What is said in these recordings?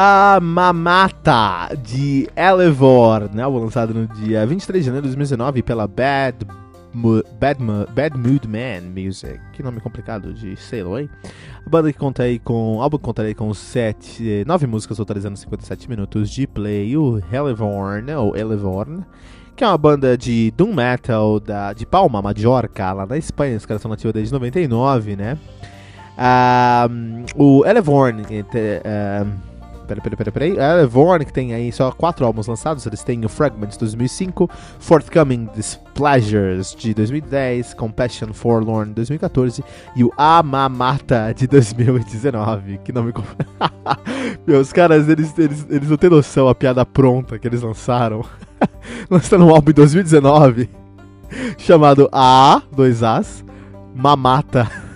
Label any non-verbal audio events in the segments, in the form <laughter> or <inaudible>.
A Mamata de Elevor, né, lançado no dia 23 de janeiro de 2019 pela Bad, Bad, Bad Mood Man Music. Que nome complicado de selo, hein? A banda que conta aí com. Álbum que conta aí com sete, nove músicas totalizando 57 minutos de play. O Elevorn, ou Elevorn, que é uma banda de Doom Metal da, de Palma, Majorca, lá na Espanha. Os caras são nativos desde 99, né? Um, o Elevorn. Uh, Peraí, peraí, peraí, peraí. A Elevorn, que tem aí só quatro álbuns lançados, eles têm o Fragments de 2005, Forthcoming Displeasures de 2010, Compassion Forlorn de 2014 e o Amamata de 2019. Que nome. <laughs> Meus caras, eles, eles, eles não têm noção a piada pronta que eles lançaram. <laughs> Lançaram um álbum em 2019 chamado A, dois As, Mamata.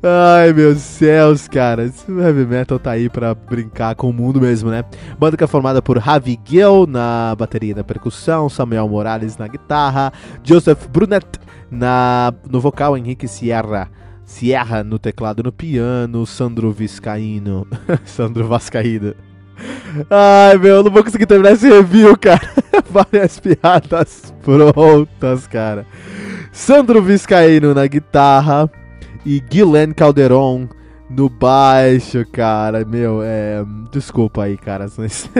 Ai, meus céus, cara. Esse heavy metal tá aí pra brincar com o mundo mesmo, né? Banda que é formada por Ravi Gill na bateria e na percussão, Samuel Morales na guitarra, Joseph Brunet na, no vocal, Henrique Sierra. Sierra no teclado no piano, Sandro Viscaíno. <laughs> Sandro Vascaíno. Ai, meu, não vou conseguir terminar esse review, cara. <laughs> Várias piadas prontas, cara. Sandro Viscaíno na guitarra e Guilherme Calderon no baixo, cara. Meu, é. Desculpa aí, cara. <laughs> Mas...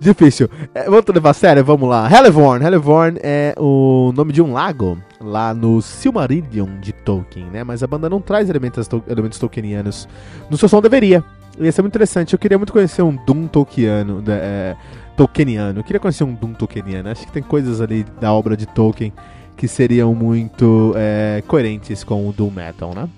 Difícil. É, vamos levar a sério? Vamos lá. Helevorn. Helevorn é o nome de um lago lá no Silmarillion de Tolkien, né? Mas a banda não traz elementos, elementos tolkienianos. No seu som deveria. Ia ser muito interessante. Eu queria muito conhecer um Doom Tolkiano. É, Tolkieniano. Eu queria conhecer um Doom Tolkieniano. Acho que tem coisas ali da obra de Tolkien que seriam muito é, coerentes com o Doom Metal, né?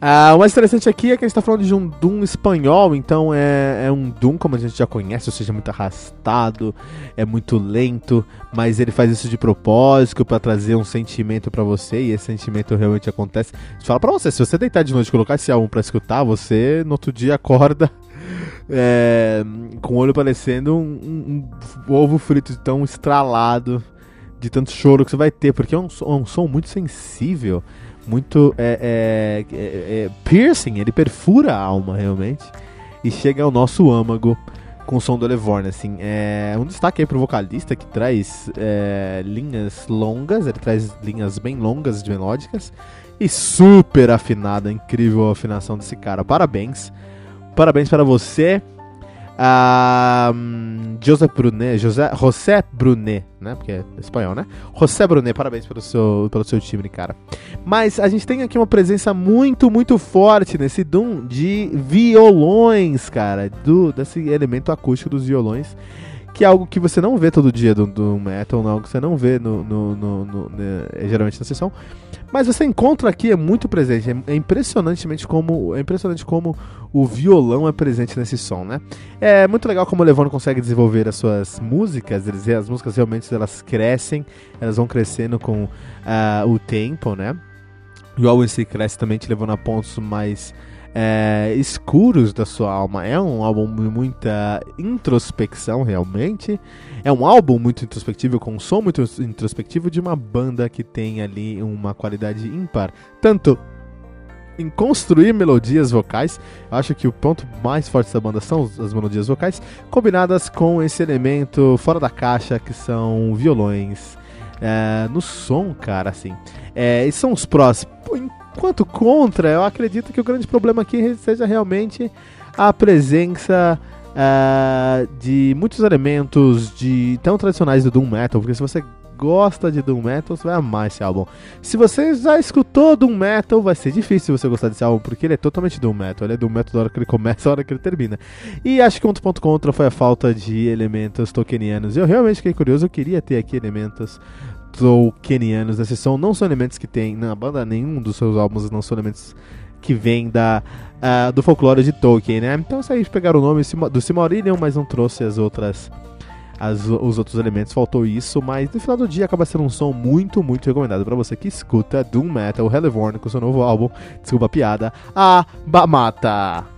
Ah, o mais interessante aqui é que a gente está falando de um Doom espanhol, então é, é, um Doom como a gente já conhece, ou seja, muito arrastado, é muito lento, mas ele faz isso de propósito para trazer um sentimento para você e esse sentimento realmente acontece. Fala para você, se você deitar de noite e colocar esse álbum para escutar, você no outro dia acorda <laughs> é, com o olho parecendo um, um, um ovo frito tão estralado de tanto choro que você vai ter, porque é um, é um som muito sensível, muito é, é, é, é, piercing, ele perfura a alma realmente. E chega ao nosso âmago com o som do Elevorn, assim, é um destaque aí pro vocalista que traz é, linhas longas, ele traz linhas bem longas de melódicas. E super afinada, incrível a afinação desse cara, parabéns, parabéns para você, um, José Brunet, José, José Brunet, né? Porque é espanhol, né? José Brunet, parabéns pelo seu, pelo seu time, cara. Mas a gente tem aqui uma presença muito, muito forte nesse Doom de violões, cara. Do, desse elemento acústico dos violões que é algo que você não vê todo dia do, do metal, não, algo que você não vê no, no, no, no né, geralmente na sessão, mas você encontra aqui é muito presente, é, é, impressionantemente como é impressionante como o violão é presente nesse som, né? É muito legal como o Levano consegue desenvolver as suas músicas, eles, as músicas realmente elas crescem, elas vão crescendo com uh, o tempo, né? E o álbum cresce também te levando a pontos mais é, escuros da sua alma. É um álbum de muita introspecção, realmente. É um álbum muito introspectivo, com um som muito introspectivo de uma banda que tem ali uma qualidade ímpar. Tanto em construir melodias vocais. Acho que o ponto mais forte da banda são as melodias vocais, combinadas com esse elemento fora da caixa que são violões. É, no som, cara, assim. É, e são os prós. Enquanto contra, eu acredito que o grande problema aqui seja realmente a presença uh, de muitos elementos de tão tradicionais do Doom Metal, porque se você gosta de Doom Metal, você vai amar esse álbum. Se você já escutou Doom Metal, vai ser difícil você gostar desse álbum, porque ele é totalmente Doom Metal. Ele é Doom Metal da hora que ele começa a hora que ele termina. E acho que outro ponto contra foi a falta de elementos tolkienianos. Eu realmente fiquei curioso, eu queria ter aqui elementos tolkienianos nesse som. Não são elementos que tem na banda, nenhum dos seus álbuns não são elementos que vem da, uh, do folclore de Tolkien, né? Então isso aí pegaram o nome do Silmarillion, mas não trouxe as outras as, os outros elementos, faltou isso, mas no final do dia acaba sendo um som muito, muito recomendado para você que escuta Doom Metal Hellborn com seu novo álbum, desculpa a piada, a Bamata.